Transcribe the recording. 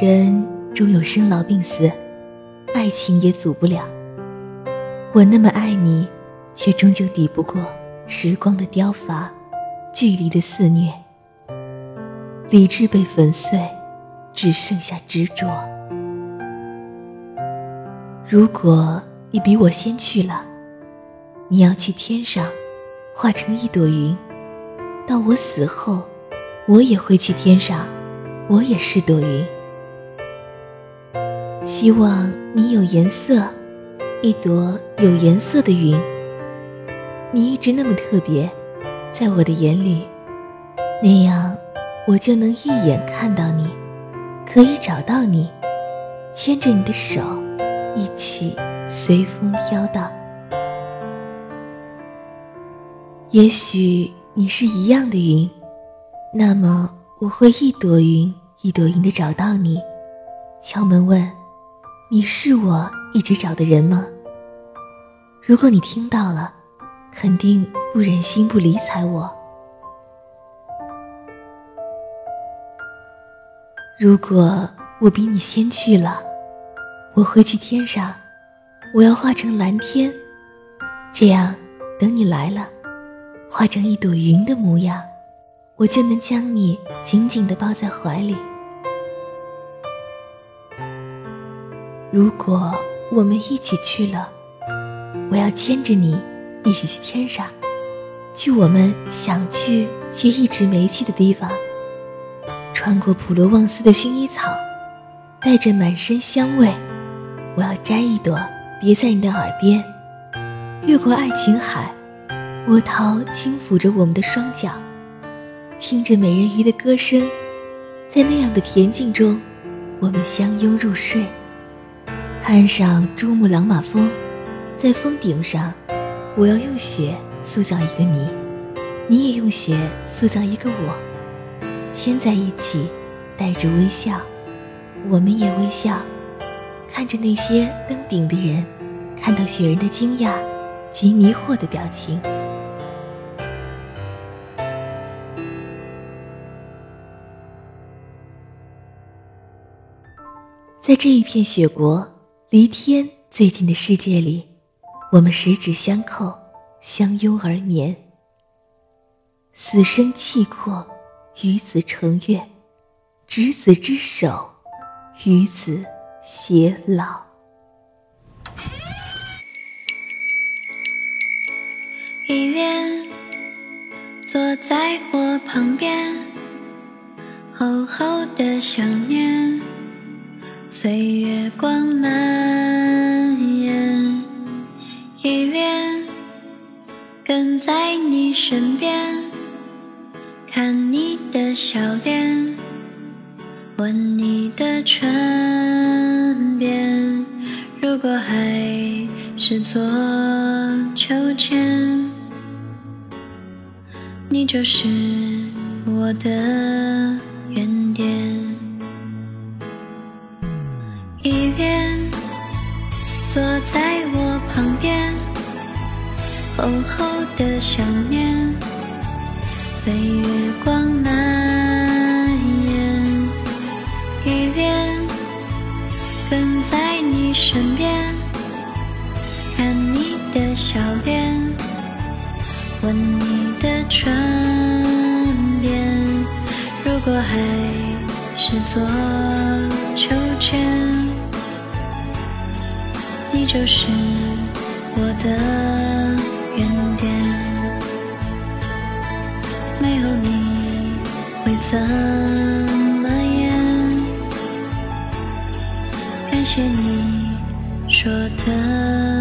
人终有生老病死，爱情也阻不了。我那么爱你，却终究抵不过时光的雕伐，距离的肆虐。理智被粉碎，只剩下执着。如果你比我先去了，你要去天上，化成一朵云。到我死后，我也会去天上，我也是朵云。希望你有颜色。一朵有颜色的云，你一直那么特别，在我的眼里，那样我就能一眼看到你，可以找到你，牵着你的手，一起随风飘荡。也许你是一样的云，那么我会一朵云一朵云的找到你，敲门问：你是我一直找的人吗？如果你听到了，肯定不忍心不理睬我。如果我比你先去了，我会去天上，我要化成蓝天，这样等你来了，化成一朵云的模样，我就能将你紧紧的抱在怀里。如果我们一起去了。我要牵着你，一起去天上，去我们想去却一直没去的地方。穿过普罗旺斯的薰衣草，带着满身香味，我要摘一朵别在你的耳边。越过爱琴海，波涛轻抚着我们的双脚，听着美人鱼的歌声，在那样的恬静中，我们相拥入睡。岸上珠穆朗玛峰。在峰顶上，我要用雪塑造一个你，你也用雪塑造一个我，牵在一起，带着微笑，我们也微笑，看着那些登顶的人，看到雪人的惊讶及迷惑的表情。在这一片雪国，离天最近的世界里。我们十指相扣，相拥而眠。死生契阔，与子成悦，执子之手，与子偕老。依恋坐在我旁边，厚厚的想念，随月光满你身边，看你的笑脸，吻你的唇边。如果还是做秋千，你就是我的原点。厚厚的想念，随月光蔓延。依恋，跟在你身边，看你的笑脸，吻你的唇边。如果还是做秋千，你就是我的。没有你会怎么样？感谢你说的。